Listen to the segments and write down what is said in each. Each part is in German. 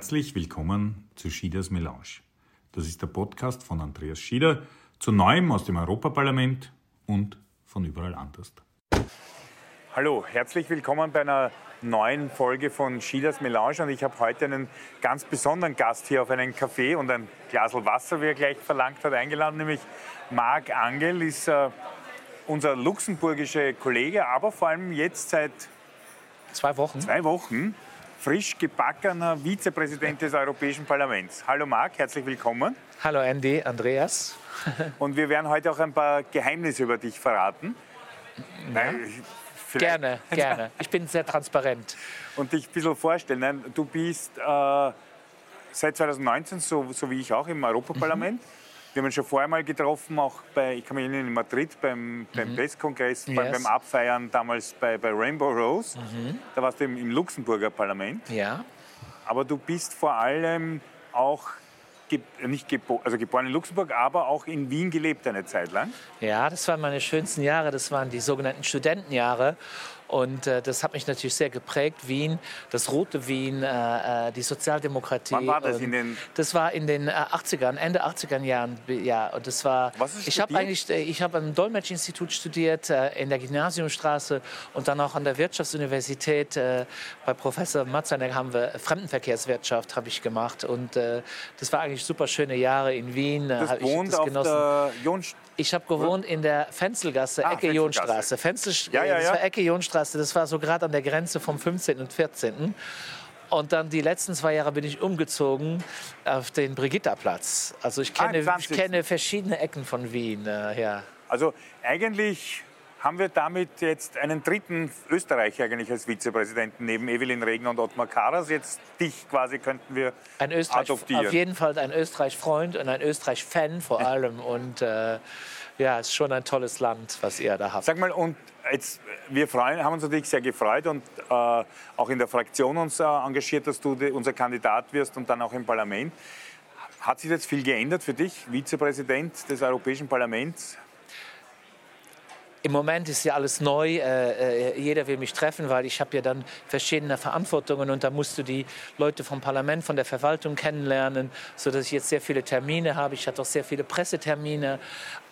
Herzlich willkommen zu Schieders Melange. Das ist der Podcast von Andreas Schieder zu Neuem aus dem Europaparlament und von überall anders. Hallo, herzlich willkommen bei einer neuen Folge von Schieders Melange und ich habe heute einen ganz besonderen Gast hier auf einen Kaffee und ein Glas Wasser, wie er gleich verlangt hat, eingeladen, nämlich Marc Angel ist äh, unser luxemburgischer Kollege, aber vor allem jetzt seit zwei Wochen, zwei Wochen frisch gebackener Vizepräsident des Europäischen Parlaments. Hallo Marc, herzlich willkommen. Hallo Andy, Andreas. Und wir werden heute auch ein paar Geheimnisse über dich verraten. Ja. Gerne, gerne. Ich bin sehr transparent. Und dich ein bisschen vorstellen. Du bist äh, seit 2019, so, so, wie ich auch, im Europaparlament. Mhm. Wir haben uns schon vorher mal getroffen, auch bei, ich kann mich erinnern, in Madrid beim, beim mhm. Presskongress, yes. beim, Abfeiern damals bei, bei Rainbow Rose. Mhm. Da warst du im, im Luxemburger Parlament. Ja. Aber du bist vor allem auch nicht gebo also geboren in Luxemburg, aber auch in Wien gelebt eine Zeit lang. Ja, das waren meine schönsten Jahre. Das waren die sogenannten Studentenjahre. Und äh, das hat mich natürlich sehr geprägt. Wien, das rote Wien, äh, äh die Sozialdemokratie. Wann war das? In den das war in den 80ern, äh, Ende 80er Jahren. Ja, und das war. Was ist ich habe eigentlich, äh, ich habe am Dolmetschinstitut studiert in der Gymnasiumstraße und dann auch an der Wirtschaftsuniversität bei Professor Matzanek haben wir Fremdenverkehrswirtschaft habe ich gemacht und das war eigentlich super schöne Jahre in Wien. Das wohnt das auf genossen. der Jonst ich habe gewohnt in der Fenzelgasse, ah, Ecke Jonstraße. Fenzel, ja, ja, ja. Das war Ecke Jonstraße, das war so gerade an der Grenze vom 15. und 14. Und dann die letzten zwei Jahre bin ich umgezogen auf den Brigitta-Platz. Also ich kenne, ah, ich kenne verschiedene Ecken von Wien. Äh, ja. Also eigentlich haben wir damit jetzt einen dritten Österreicher eigentlich als Vizepräsidenten neben Evelyn Regner und Ottmar Karas. Jetzt dich quasi könnten wir ein Österreich, adoptieren. Auf jeden Fall ein Österreich-Freund und ein Österreich-Fan vor allem. Und äh, ja, ist schon ein tolles Land, was ihr da habt. Sag mal, und jetzt, wir freuen, haben uns natürlich sehr gefreut und äh, auch in der Fraktion uns äh, engagiert, dass du unser Kandidat wirst und dann auch im Parlament. Hat sich jetzt viel geändert für dich, Vizepräsident des Europäischen Parlaments? Im Moment ist ja alles neu. Äh, äh, jeder will mich treffen, weil ich habe ja dann verschiedene Verantwortungen und da musst du die Leute vom Parlament, von der Verwaltung kennenlernen, sodass ich jetzt sehr viele Termine habe. Ich hatte auch sehr viele Pressetermine.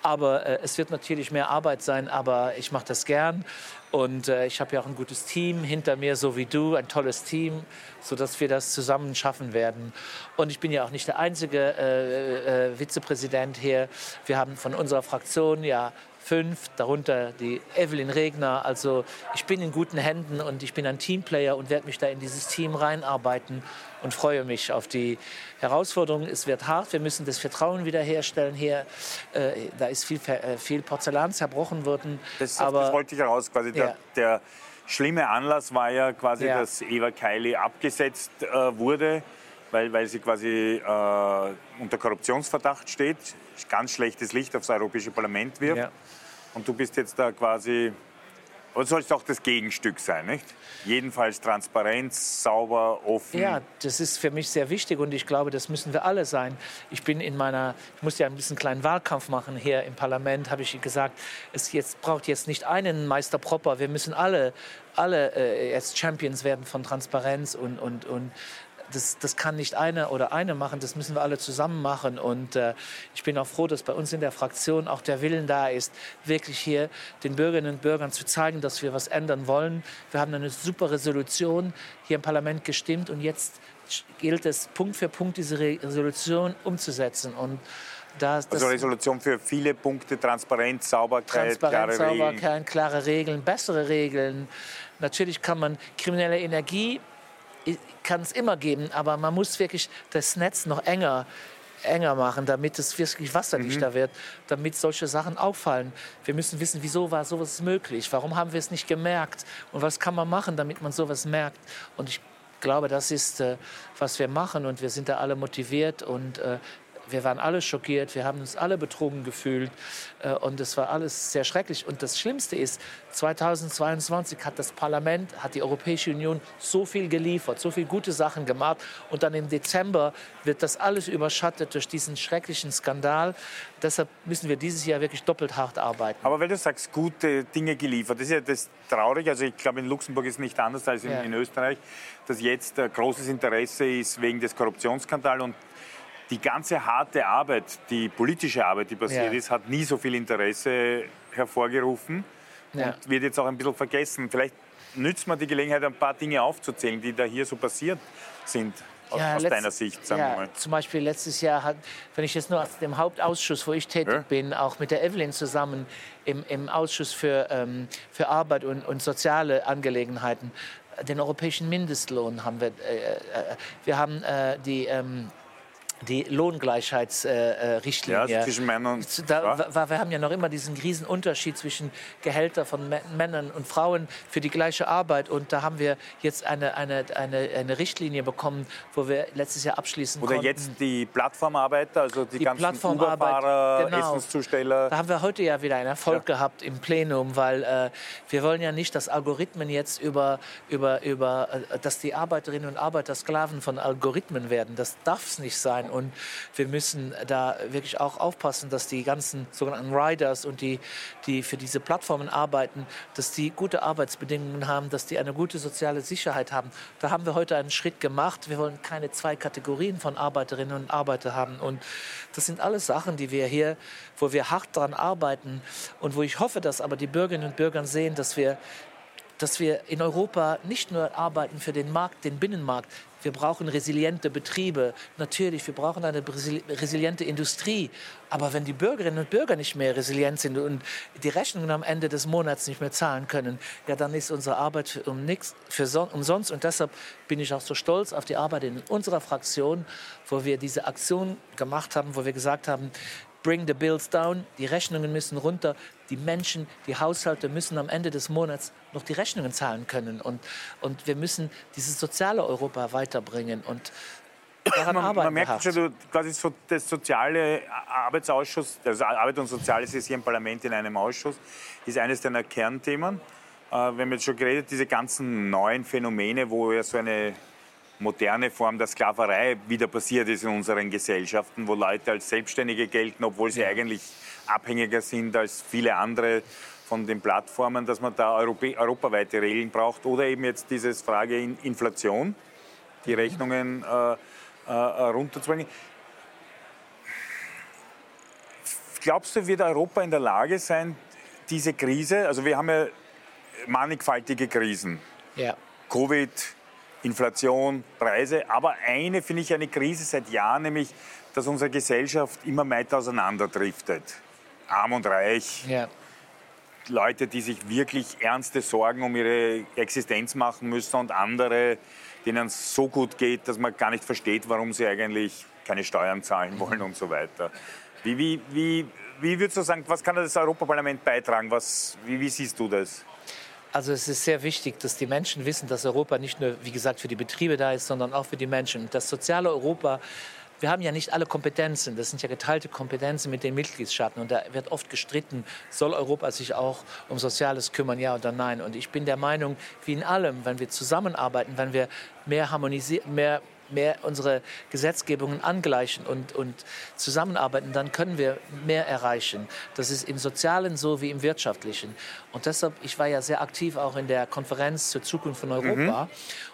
Aber äh, es wird natürlich mehr Arbeit sein, aber ich mache das gern. Und ich habe ja auch ein gutes Team hinter mir, so wie du, ein tolles Team, sodass wir das zusammen schaffen werden. Und ich bin ja auch nicht der einzige Vizepräsident hier. Wir haben von unserer Fraktion ja fünf, darunter die Evelyn Regner. Also ich bin in guten Händen und ich bin ein Teamplayer und werde mich da in dieses Team reinarbeiten und freue mich auf die Herausforderung. Es wird hart, wir müssen das Vertrauen wiederherstellen hier. Äh, da ist viel, äh, viel Porzellan zerbrochen worden. Das, aber, das wollte ich heraus, quasi ja. der, der schlimme Anlass war ja quasi, ja. dass Eva Kaili abgesetzt äh, wurde, weil, weil sie quasi äh, unter Korruptionsverdacht steht, ganz schlechtes Licht aufs Europäische Parlament wirft. Ja. Und du bist jetzt da quasi, oder sollst auch das Gegenstück sein, nicht? Jedenfalls Transparenz, sauber, offen. Ja, das ist für mich sehr wichtig und ich glaube, das müssen wir alle sein. Ich bin in meiner, ich muss ja ein bisschen kleinen Wahlkampf machen hier im Parlament, habe ich gesagt, es jetzt braucht jetzt nicht einen Meister Propper, wir müssen alle, alle äh, jetzt Champions werden von Transparenz und, und, und das, das kann nicht einer oder eine machen, das müssen wir alle zusammen machen. Und äh, ich bin auch froh, dass bei uns in der Fraktion auch der Willen da ist, wirklich hier den Bürgerinnen und Bürgern zu zeigen, dass wir was ändern wollen. Wir haben eine super Resolution hier im Parlament gestimmt und jetzt gilt es, Punkt für Punkt diese Resolution umzusetzen. Und das, das also Resolution für viele Punkte, Transparenz, Sauberkeit, Transparenz, klare Sauberkeit, Regeln. klare Regeln, bessere Regeln. Natürlich kann man kriminelle Energie kann es immer geben, aber man muss wirklich das Netz noch enger enger machen, damit es wirklich wasserdichter mhm. wird, damit solche Sachen auffallen. Wir müssen wissen, wieso war sowas möglich? Warum haben wir es nicht gemerkt? Und was kann man machen, damit man sowas merkt? Und ich glaube, das ist, äh, was wir machen und wir sind da alle motiviert und äh, wir waren alle schockiert, wir haben uns alle betrogen gefühlt äh, und es war alles sehr schrecklich. Und das Schlimmste ist, 2022 hat das Parlament, hat die Europäische Union so viel geliefert, so viele gute Sachen gemacht und dann im Dezember wird das alles überschattet durch diesen schrecklichen Skandal. Deshalb müssen wir dieses Jahr wirklich doppelt hart arbeiten. Aber weil du sagst, gute Dinge geliefert, das ist ja das traurig. Also ich glaube, in Luxemburg ist es nicht anders als in, ja. in Österreich, dass jetzt äh, großes Interesse ist wegen des Korruptionsskandals und die ganze harte Arbeit, die politische Arbeit, die passiert ja. ist, hat nie so viel Interesse hervorgerufen ja. und wird jetzt auch ein bisschen vergessen. Vielleicht nützt man die Gelegenheit, ein paar Dinge aufzuzählen, die da hier so passiert sind. Aus, ja, aus deiner Sicht, sagen ja, wir mal. Zum Beispiel letztes Jahr hat, wenn ich jetzt nur aus dem Hauptausschuss, wo ich tätig ja? bin, auch mit der Evelyn zusammen im, im Ausschuss für, ähm, für Arbeit und, und soziale Angelegenheiten, den europäischen Mindestlohn haben wir. Äh, äh, wir haben äh, die ähm, die Lohngleichheitsrichtlinie. Äh, ja, zwischen Männern und da, war, Wir haben ja noch immer diesen riesen Unterschied zwischen Gehälter von Männern und Frauen für die gleiche Arbeit. Und da haben wir jetzt eine, eine, eine, eine Richtlinie bekommen, wo wir letztes Jahr abschließen Oder konnten. jetzt die Plattformarbeiter, also die, die ganzen Uberfahrer, genau. Essenszusteller. Da haben wir heute ja wieder einen Erfolg ja. gehabt im Plenum, weil äh, wir wollen ja nicht, dass Algorithmen jetzt über, über, über äh, dass die Arbeiterinnen und Arbeiter Sklaven von Algorithmen werden. Das darf es nicht sein. Und wir müssen da wirklich auch aufpassen, dass die ganzen sogenannten Riders und die, die für diese Plattformen arbeiten, dass die gute Arbeitsbedingungen haben, dass die eine gute soziale Sicherheit haben. Da haben wir heute einen Schritt gemacht. Wir wollen keine zwei Kategorien von Arbeiterinnen und Arbeitern haben. Und das sind alles Sachen, die wir hier, wo wir hart daran arbeiten und wo ich hoffe, dass aber die Bürgerinnen und Bürger sehen, dass wir dass wir in Europa nicht nur arbeiten für den Markt, den Binnenmarkt, wir brauchen resiliente Betriebe. Natürlich, wir brauchen eine resiliente Industrie. Aber wenn die Bürgerinnen und Bürger nicht mehr resilient sind und die Rechnungen am Ende des Monats nicht mehr zahlen können, ja, dann ist unsere Arbeit um nichts für umsonst. Und deshalb bin ich auch so stolz auf die Arbeit in unserer Fraktion, wo wir diese Aktion gemacht haben, wo wir gesagt haben, bring the bills down, die Rechnungen müssen runter, die Menschen, die Haushalte müssen am Ende des Monats noch die Rechnungen zahlen können und, und wir müssen dieses soziale Europa weiterbringen und daran man, arbeiten. Man merkt schon, quasi so, das soziale Arbeitsausschuss, also Arbeit und Soziales ist hier im Parlament in einem Ausschuss, ist eines deiner Kernthemen. Äh, wir haben jetzt schon geredet, diese ganzen neuen Phänomene, wo ja so eine moderne Form der Sklaverei wieder passiert ist in unseren Gesellschaften, wo Leute als Selbstständige gelten, obwohl sie ja. eigentlich abhängiger sind als viele andere von den Plattformen, dass man da Europä europaweite Regeln braucht oder eben jetzt diese Frage in Inflation, die. Rechnungen äh, äh, runterzubringen. Glaubst du, wird Europa in der Lage sein, diese Krise, also wir haben ja mannigfaltige Krisen, ja. Covid, Inflation, Preise. Aber eine finde ich eine Krise seit Jahren, nämlich, dass unsere Gesellschaft immer weiter auseinanderdriftet. Arm und reich. Ja. Leute, die sich wirklich ernste Sorgen um ihre Existenz machen müssen und andere, denen es so gut geht, dass man gar nicht versteht, warum sie eigentlich keine Steuern zahlen wollen und so weiter. Wie, wie, wie, wie würdest du sagen, was kann das Europaparlament beitragen? Was, wie, wie siehst du das? Also es ist sehr wichtig, dass die Menschen wissen, dass Europa nicht nur, wie gesagt, für die Betriebe da ist, sondern auch für die Menschen. Das soziale Europa, wir haben ja nicht alle Kompetenzen, das sind ja geteilte Kompetenzen mit den Mitgliedstaaten und da wird oft gestritten, soll Europa sich auch um Soziales kümmern, ja oder nein. Und ich bin der Meinung, wie in allem, wenn wir zusammenarbeiten, wenn wir mehr harmonisieren, mehr mehr unsere Gesetzgebungen angleichen und, und zusammenarbeiten, dann können wir mehr erreichen. Das ist im Sozialen so wie im Wirtschaftlichen. Und deshalb, ich war ja sehr aktiv auch in der Konferenz zur Zukunft von Europa. Mhm.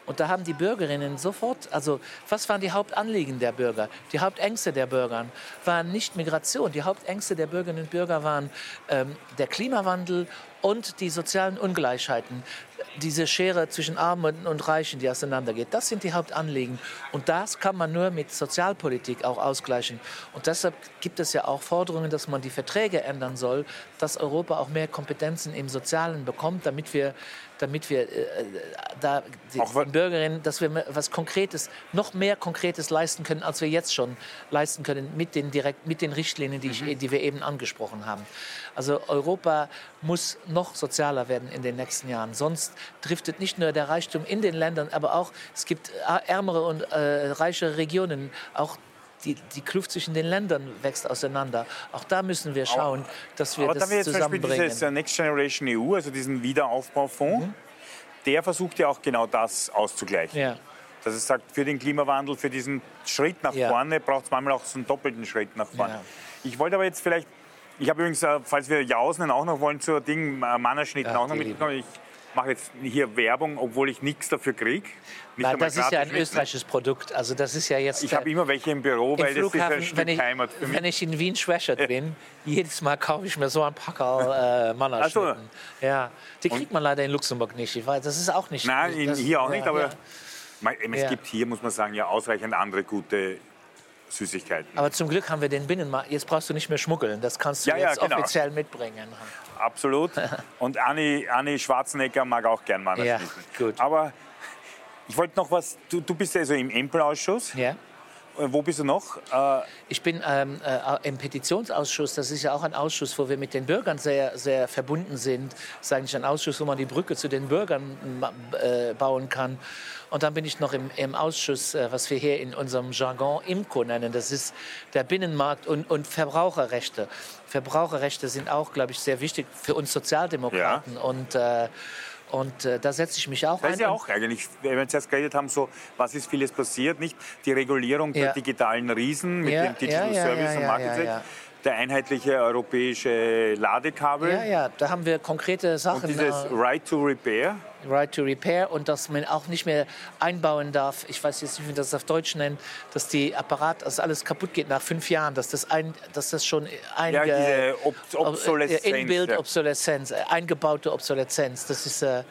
Und da haben die Bürgerinnen sofort, also was waren die Hauptanliegen der Bürger? Die Hauptängste der Bürger waren nicht Migration. Die Hauptängste der Bürgerinnen und Bürger waren ähm, der Klimawandel und die sozialen Ungleichheiten, diese Schere zwischen Armen und Reichen, die auseinandergeht. Das sind die Hauptanliegen. Und das kann man nur mit Sozialpolitik auch ausgleichen. Und deshalb gibt es ja auch Forderungen, dass man die Verträge ändern soll, dass Europa auch mehr Kompetenzen im Sozialen bekommt, damit wir damit wir äh, da den Bürgerinnen, dass wir was Konkretes, noch mehr Konkretes leisten können, als wir jetzt schon leisten können mit den, direkt, mit den Richtlinien, die, ich, mhm. die wir eben angesprochen haben. Also Europa muss noch sozialer werden in den nächsten Jahren. Sonst driftet nicht nur der Reichtum in den Ländern, aber auch es gibt ärmere und äh, reichere Regionen, auch die, die Kluft zwischen den Ländern wächst auseinander. Auch da müssen wir schauen, dass wir Aber das da haben wir jetzt zum Beispiel zusammenbringen. dieses Next Generation EU, also diesen Wiederaufbaufonds, der versucht ja auch genau das auszugleichen. Ja. Dass es sagt, für den Klimawandel, für diesen Schritt nach Ja. vorne braucht es manchmal auch so einen doppelten Schritt nach vorne. Ja. Ich wollte aber jetzt vielleicht, ich habe übrigens, äh, falls wir Jausen auch noch wollen, zur Ding, äh, Mannerschnitten auch noch mitgenommen. Ich mache jetzt hier Werbung, obwohl ich nichts dafür kriege. Nein, das ist ja ein österreichisches Produkt. Also das ist ja jetzt Ich habe immer welche im Büro, weil das ist ein Stück wenn ich, Heimat für mich. wenn ich in Wien Schwächert bin, jedes Mal kaufe ich mir so ein Packerl äh, Mannerschnitten. Ja, die kriegt man leider in Luxemburg nicht. Ich weiß, das ist auch nicht. Nein, in, das, hier auch ja, nicht, aber ja. Es Ja. gibt hier, muss man sagen, ja ausreichend andere gute Süßigkeiten. Aber zum Glück haben wir den Binnenmarkt. Jetzt brauchst du nicht mehr schmuggeln. Das kannst du ja, jetzt genau. offiziell mitbringen. Absolut. Und Anni, Anni Schwarzenegger mag auch gern Mannerschnitten. Ja, gut. Aber ich wollte noch was, du, du bist ja also im Empelausschuss. Ja. Äh, Wo bist du noch? Äh, Ich bin ähm, äh, im Petitionsausschuss. Das ist ja auch ein Ausschuss, wo wir mit den Bürgern sehr, sehr verbunden sind. Das ist eigentlich ein Ausschuss, wo man die Brücke zu den Bürgern äh, bauen kann. Und dann bin ich noch im, im Ausschuss, äh, was wir hier in unserem Jargon IMCO nennen. Das ist der Binnenmarkt und, und Verbraucherrechte. Verbraucherrechte sind auch, glaube ich, sehr wichtig für uns Sozialdemokraten. Und, äh, und äh, da setze ich mich auch das ein. ist ja auch eigentlich, wenn wir zuerst geredet haben, so, was ist vieles passiert, nicht? Die Regulierung der Ja. digitalen Riesen mit Ja, dem Digital ja, Service und ja. Der einheitliche europäische Ladekabel ja, ja, da haben wir konkrete Sachen. und dieses äh, Right to Repair. Right to Repair und dass man auch nicht mehr einbauen darf, ich weiß jetzt nicht, wie man das auf Deutsch nennt, dass die Apparat, dass alles kaputt geht nach fünf Jahren, dass das, ein, dass das schon ein, Ja, diese Ob Obsoleszenz, Inbuild ja. Obsoleszenz, äh, eingebaute Obsoleszenz, das ist äh,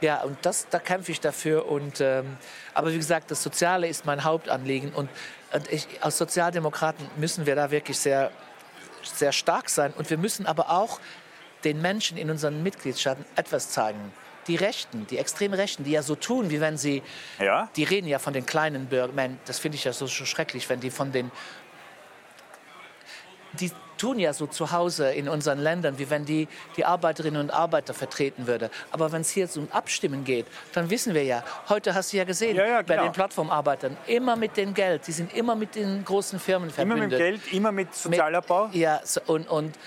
ja und das, da kämpfe ich dafür und ähm, aber wie gesagt, das Soziale ist mein Hauptanliegen und, und ich, als Sozialdemokraten müssen wir da wirklich sehr sehr stark sein und wir müssen aber auch den Menschen in unseren Mitgliedstaaten etwas zeigen. Die Rechten, die extrem Rechten, die ja so tun, wie wenn sie, Ja? die reden ja von den kleinen Bürgern, das finde ich ja so, so schrecklich, wenn die von den, die tun ja so zu Hause in unseren Ländern, wie wenn die die Arbeiterinnen und Arbeiter vertreten würde. Aber wenn es hier um Abstimmen geht, dann wissen wir ja, heute hast du ja gesehen, Ja, ja, bei den Plattformarbeitern, immer mit dem Geld, die sind immer mit den großen Firmen Immer verbündet. mit dem Geld, immer mit Sozialabbau. Mit, ja, und, und,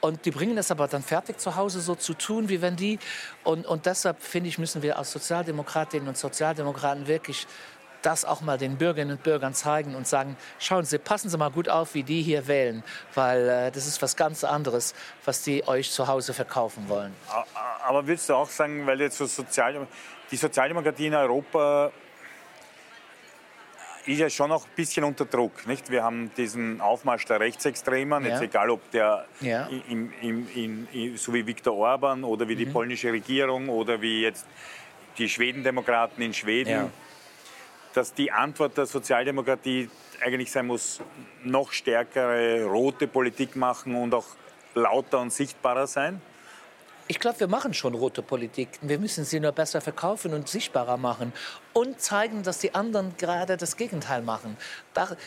und die bringen es aber dann fertig zu Hause so zu tun, wie wenn die. Und, und deshalb finde ich, müssen wir als Sozialdemokratinnen und Sozialdemokraten wirklich das auch mal den Bürgerinnen und Bürgern zeigen und sagen, schauen Sie, passen Sie mal gut auf, wie die hier wählen, weil äh, das ist was ganz anderes, was die euch zu Hause verkaufen wollen. Aber würdest du auch sagen, weil jetzt so Sozial die Sozialdemokratie in Europa ist ja schon noch ein bisschen unter Druck. Nicht? Wir haben diesen Aufmarsch der Rechtsextremen, Ja. jetzt egal ob der Ja. im, im, in, so wie Viktor Orban oder wie die Mhm. polnische Regierung oder wie jetzt die Schwedendemokraten in Schweden, Ja. Dass die Antwort der Sozialdemokratie eigentlich sein muss, noch stärkere rote Politik machen und auch lauter und sichtbarer sein. Ich glaube, wir machen schon rote Politik. Wir müssen sie nur besser verkaufen und sichtbarer machen und zeigen, dass die anderen gerade das Gegenteil machen.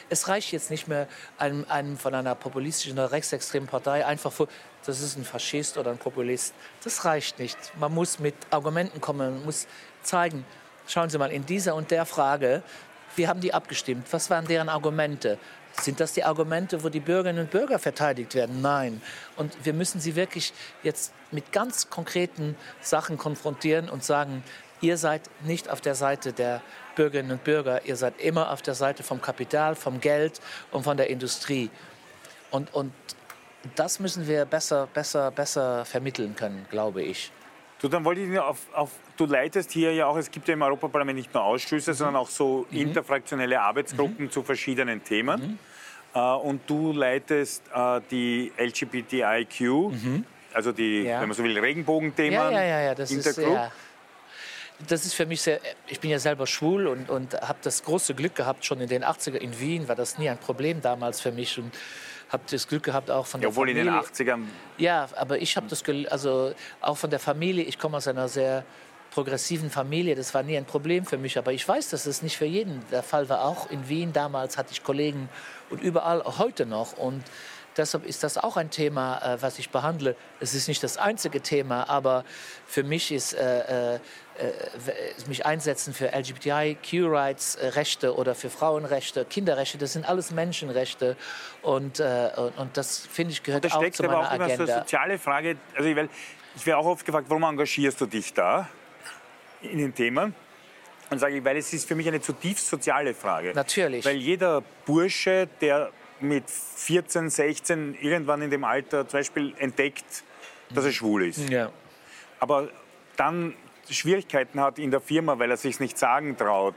Es reicht jetzt nicht mehr, einem, einem von einer populistischen oder rechtsextremen Partei einfach vor, das ist ein Faschist oder ein Populist. Das reicht nicht. Man muss mit Argumenten kommen, man muss zeigen, schauen Sie mal, in dieser und der Frage, wie haben die abgestimmt? Was waren deren Argumente? Sind das die Argumente, wo die Bürgerinnen und Bürger verteidigt werden? Nein. Und wir müssen sie wirklich jetzt mit ganz konkreten Sachen konfrontieren und sagen, ihr seid nicht auf der Seite der Bürgerinnen und Bürger, ihr seid immer auf der Seite vom Kapital, vom Geld und von der Industrie. Und, und das müssen wir besser, besser, besser vermitteln können, glaube ich. Du, dann wollte ich nur auf, auf, du leitest hier ja auch, es gibt ja im Europaparlament nicht nur Ausschüsse, sondern auch so interfraktionelle Arbeitsgruppen zu verschiedenen Themen. Äh, und du leitest äh, die LGBTIQ, also die, Ja. wenn man so will, Regenbogenthemen Ja, ja, ja, ja, das ist, Intergroup. ja, das ist für mich sehr, ich bin ja selber schwul und, und habe das große Glück gehabt, schon in den 80er in Wien war das nie ein Problem damals für mich und habe das Glück gehabt auch von der obwohl in Familie. den 80ern, Ja, aber ich habe das, gel- also auch von der Familie, ich komme aus einer sehr progressiven Familie, das war nie ein Problem für mich, aber ich weiß, dass es nicht für jeden der Fall war. Auch in Wien damals hatte ich Kollegen und überall, auch heute noch. Und deshalb ist das auch ein Thema, äh, was ich behandle. Es ist nicht das einzige Thema, aber für mich ist äh, äh, mich einsetzen für LGBTIQ-Rights, Rechte oder für Frauenrechte, Kinderrechte, das sind alles Menschenrechte und, und, und, das finde ich gehört auch zu meiner aber auch Agenda. Immer so eine soziale Frage, also ich, ich werde auch oft gefragt, warum engagierst du dich da in den Themen? Und sage ich, weil es ist für mich eine zutiefst soziale Frage. Natürlich. Weil jeder Bursche, der mit 14, 16 irgendwann in dem Alter zum Beispiel entdeckt, dass er schwul ist. Ja. Aber dann Schwierigkeiten hat in der Firma, weil er sich nicht sagen traut.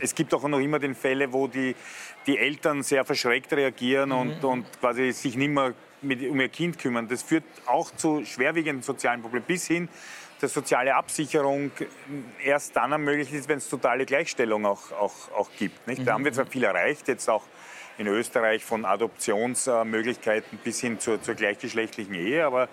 Es gibt auch noch immer den Fälle, wo die, die Eltern sehr verschreckt reagieren mhm. und, und quasi sich nicht mehr mit, um ihr Kind kümmern. Das führt auch zu schwerwiegenden sozialen Problemen bis hin dass soziale Absicherung erst dann ermöglicht ist, wenn es totale Gleichstellung auch, auch, auch gibt. Nicht? Da haben wir zwar viel erreicht, jetzt auch in Österreich von Adoptionsmöglichkeiten bis hin zur, zur gleichgeschlechtlichen Ehe, aber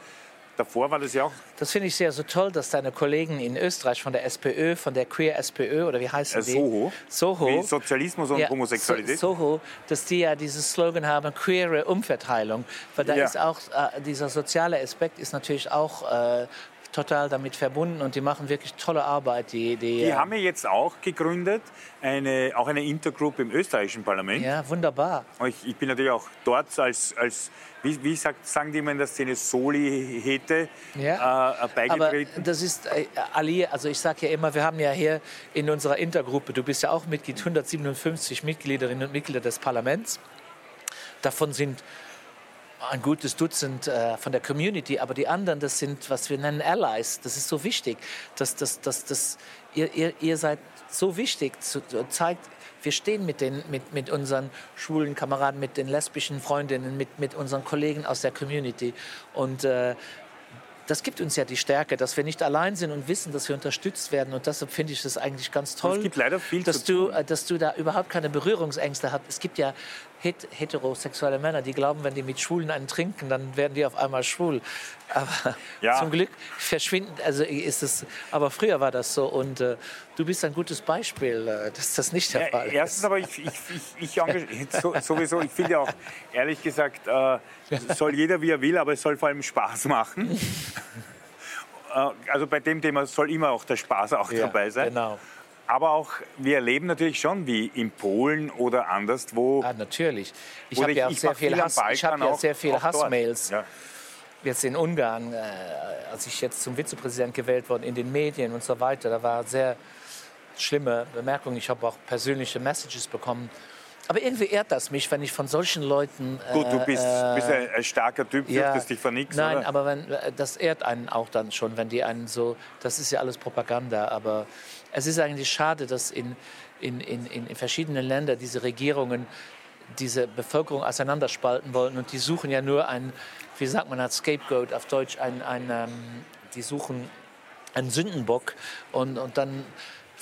davor war das ja auch. Das finde ich sehr so toll, dass deine Kollegen in Österreich von der SPÖ, von der Queer SPÖ oder wie heißt äh, die? Soho. Soho. Wie Sozialismus und ja, Homosexualität. So, Soho, dass die ja dieses Slogan haben, queere Umverteilung. Weil da ja. ist auch, äh, dieser soziale Aspekt ist natürlich auch äh, total damit verbunden und die machen wirklich tolle Arbeit. Die, die, die haben ja jetzt auch gegründet, eine, auch eine Intergroup im österreichischen Parlament. Ja, wunderbar. Ich, ich bin natürlich auch dort als, als wie, wie sagt, sagen die immer in der Szene, Soli-Hete ja. äh, beigetreten? Aber das ist, äh, Ali, also ich sage ja immer, wir haben ja hier in unserer Intergruppe, du bist ja auch Mitglied, 157 Mitgliederinnen und Mitglieder des Parlaments. Davon sind ein gutes Dutzend äh, von der Community, aber die anderen, das sind, was wir nennen Allies. Das ist so wichtig. dass dass, dass, dass ihr, ihr, ihr seid so wichtig, zu, zeigt, wir stehen mit, den, mit, mit unseren schwulen Kameraden, mit den lesbischen Freundinnen, mit, mit unseren Kollegen aus der Community. Und äh, das gibt uns ja die Stärke, dass wir nicht allein sind und wissen, dass wir unterstützt werden. Und deshalb finde ich das eigentlich ganz toll, es gibt leider viel dass, du, äh, dass du da überhaupt keine Berührungsängste hast. Es gibt ja heterosexuelle Männer, die glauben, wenn die mit Schwulen einen trinken, dann werden die auf einmal schwul. Aber ja. zum Glück verschwinden, also ist es, aber früher war das so und äh, du bist ein gutes Beispiel, äh, dass das nicht der ja, Fall ist. Erstens aber, ich, ich, ich, ich so, sowieso, ich finde auch, ehrlich gesagt, äh, soll jeder wie er will, aber es soll vor allem Spaß machen. Äh, also bei dem Thema soll immer auch der Spaß auch ja, dabei sein. Genau. Aber auch, wir erleben natürlich schon, wie in Polen oder anderswo. Ah, natürlich. Ich habe ja auch sehr viel, Hass, ich hab ja sehr viele Hassmails. Ja. Jetzt in Ungarn, äh, als ich jetzt zum Vizepräsident gewählt wurde, in den Medien und so weiter, da war sehr schlimme Bemerkungen. Ich habe auch persönliche Messages bekommen. Aber irgendwie ehrt das mich, wenn ich von solchen Leuten. Äh, Gut, du bist, äh, bist ein, ein, starker Typ, ja, fürchtest dich vor nichts. Nein, oder? aber wenn, äh, das ehrt einen auch dann schon, wenn die einen so. Das ist ja alles Propaganda, aber es ist eigentlich schade, dass in, in, in, in verschiedenen Ländern diese Regierungen diese Bevölkerung auseinanderspalten wollen und die suchen ja nur ein, wie sagt man als Scapegoat auf Deutsch, ein, ein ähm, die suchen einen Sündenbock. Und, und dann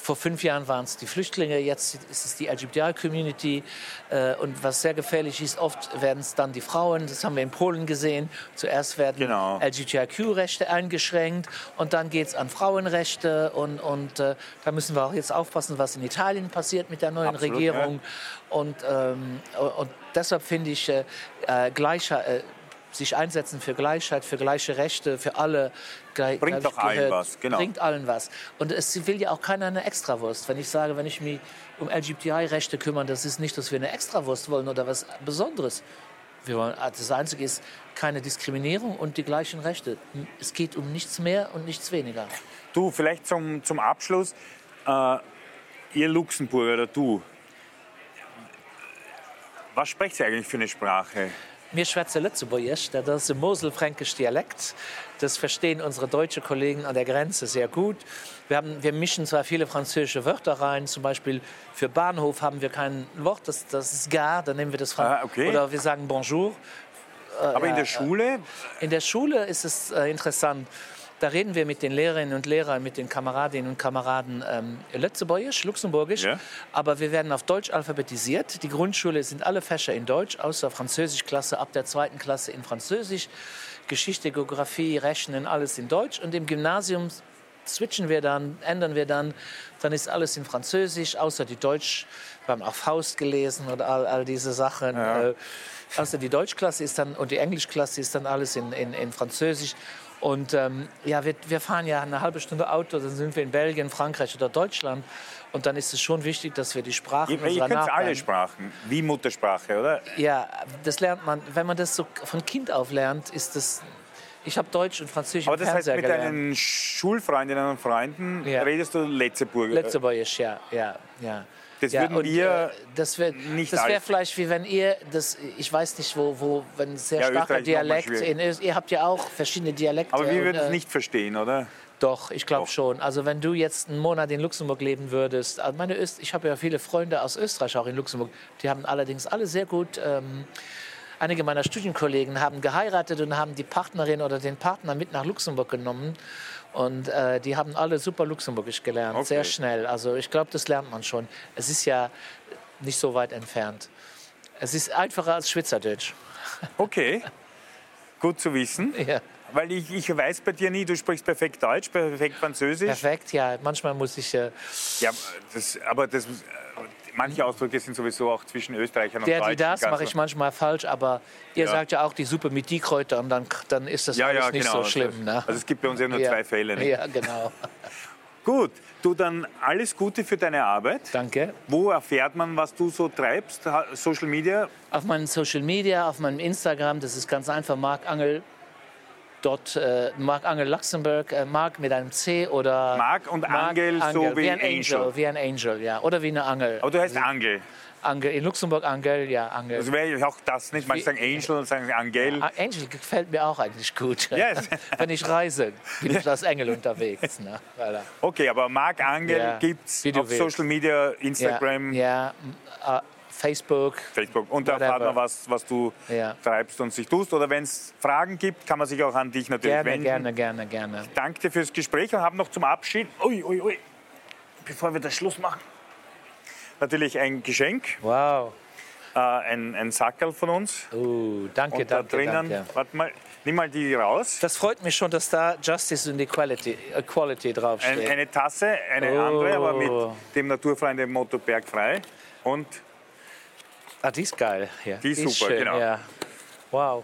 vor fünf Jahren waren es die Flüchtlinge, jetzt ist es die LGBTI-Community. Äh, und was sehr gefährlich ist, oft werden es dann die Frauen. Das haben wir in Polen gesehen. Zuerst werden genau. LGBTIQ-Rechte eingeschränkt und dann geht es an Frauenrechte. Und, und äh, da müssen wir auch jetzt aufpassen, was in Italien passiert mit der neuen Absolut, Regierung. Ja. Und, ähm, und deshalb finde ich äh, äh Gleichheit äh, sich einsetzen für Gleichheit, für gleiche Rechte, für alle. Bringt doch allen was, genau. Bringt allen was. Und es will ja auch keiner eine Extrawurst. Wenn ich sage, wenn ich mich um LGBTI-Rechte kümmere, das ist nicht, dass wir eine Extrawurst wollen oder was Besonderes. Wir wollen, ah, das Einzige ist keine Diskriminierung und die gleichen Rechte. Es geht um nichts mehr und nichts weniger. Du, vielleicht zum, zum Abschluss. Äh, ihr Luxemburger oder du, was sprecht ihr eigentlich für eine Sprache? Mir schwätze Lützeburgisch, das ist ein moselfränkisch Dialekt. Das verstehen unsere deutschen Kollegen an der Grenze sehr gut. Wir, haben, wir mischen zwar viele französische Wörter rein, zum Beispiel für Bahnhof haben wir kein Wort, das, das ist gar, dann nehmen wir das ah, okay. Oder wir sagen Bonjour. Aber in der Schule? In der Schule ist es äh, interessant. Da reden wir mit den Lehrerinnen und Lehrern, mit den Kameradinnen und Kameraden ähm, Lützebäuerisch, Luxemburgisch. Ja. Aber wir werden auf Deutsch alphabetisiert. Die Grundschule sind alle Fächer in Deutsch, außer Französischklasse ab der zweiten Klasse in Französisch. Geschichte, Geografie, Rechnen, alles in Deutsch. Und im Gymnasium switchen wir dann, ändern wir dann. Dann ist alles in Französisch, außer die Deutsch. Wir haben auch Faust gelesen und all, all diese Sachen. Ja. Äh, außer die Deutschklasse ist dann und die Englischklasse ist dann alles in, in, in Französisch. Und ähm, ja, wir, wir fahren ja eine halbe Stunde Auto, dann sind wir in Belgien, Frankreich oder Deutschland. Und dann ist es schon wichtig, dass wir die Sprachen Ihr, ihr könnt alle Sprachen, wie Muttersprache, oder? ja, das lernt man, wenn man das so von Kind auf lernt, ist das. Ich habe Deutsch und Französisch Aber im das heißt, mit gelernt. deinen Schulfreundinnen und Freunden Ja. redest du Letzeburger. Letzteburgisch, ja, ja, ja. Das ja, würden und, wir äh, das wär, nicht Das wäre vielleicht wie wenn ihr, das, ich weiß nicht, wo, wo wenn sehr Ja, starker Österreich Dialekt, in, ihr habt ja auch verschiedene Dialekte. Aber wir würden es äh, nicht verstehen, oder? Doch, ich glaube schon. Also wenn du jetzt einen Monat in Luxemburg leben würdest, also meine Öst ich habe ja viele Freunde aus Österreich auch in Luxemburg, die haben allerdings alle sehr gut, ähm, einige meiner Studienkollegen haben geheiratet und haben die Partnerin oder den Partner mit nach Luxemburg genommen. Und äh, die haben alle super Luxemburgisch gelernt, Okay. sehr schnell. Also ich glaube, das lernt man schon. Es ist ja nicht so weit entfernt. Es ist einfacher als Schweizerdeutsch. Okay, gut zu wissen. Ja, Weil ich, ich weiß bei dir nie, du sprichst perfekt Deutsch, perfekt Französisch. perfekt, ja. Manchmal muss ich... Äh, Ja, das, aber das, manche Ausdrücke sind sowieso auch zwischen Österreichern und Der, Deutschen. die das mache ich manchmal falsch, aber ihr Ja. sagt ja auch die Suppe mit die Kräuter und dann, dann ist das Ja, alles ja, nicht genau. so schlimm. Ne? Also es gibt bei uns ja nur zwei Fälle. Ne? Ja, genau. Gut, du dann alles Gute für deine Arbeit. Danke. Wo erfährt man, was du so treibst? Social Media? Auf meinen Social Media, auf meinem Instagram, das ist ganz einfach, Mark Angel. Dort äh, Mark Angel Luxemburg, äh, Mark mit einem C oder Mark und Angel, so wie ein Angel. wie ein Angel, ja, oder wie eine Angel. Aber du heißt Angel. Angel in Luxemburg Angel, ja Angel. Also wäre ich auch das nicht. Manche sagen Angel und sagen Angel. Ah, Angel gefällt mir auch eigentlich gut. Yes. Wenn ich reise, bin ich als Engel unterwegs. Ne? Voilà. Okay, aber Mark Angel Ja, gibt's wie du auf willst. Social Media, Instagram, Ja, ja Facebook. Facebook. Und da erfahrt man, was, was du Ja. treibst und sich tust. Oder wenn es Fragen gibt, kann man sich auch an dich natürlich Gerne, wenden. gerne, gerne, gerne. Danke dir fürs Gespräch und haben noch zum Abschied, ui, ui, ui, bevor wir das Schluss machen, natürlich ein Geschenk, Wow. äh, ein, ein Sackerl von uns. Uh, danke, und da danke, drinnen, danke. warte mal, nimm mal die raus. Das freut mich schon, dass da Justice und Equality, Equality Ein, draufsteht. eine Tasse, eine Oh. andere, aber mit dem Naturfreunde-Motto Bergfrei. Und ah, die ist geil. Ja. Die ist super, schön, genau. Ja. Wow.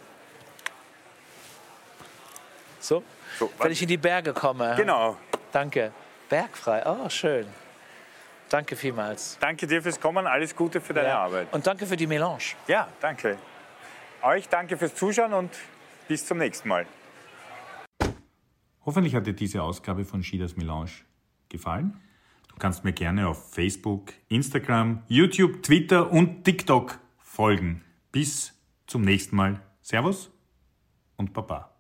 So, so, wenn ich in die Berge komme. genau. Danke. Bergfrei, oh, schön. Danke vielmals. Danke dir fürs Kommen, alles Gute für deine Ja. Arbeit. Und danke für die Melange. Ja, danke. Euch danke fürs Zuschauen und bis zum nächsten Mal. Hoffentlich hat dir diese Ausgabe von Schieders Melange gefallen. Du kannst mir gerne auf Facebook, Instagram, YouTube, Twitter und TikTok folgen. Bis zum nächsten Mal. Servus und Baba.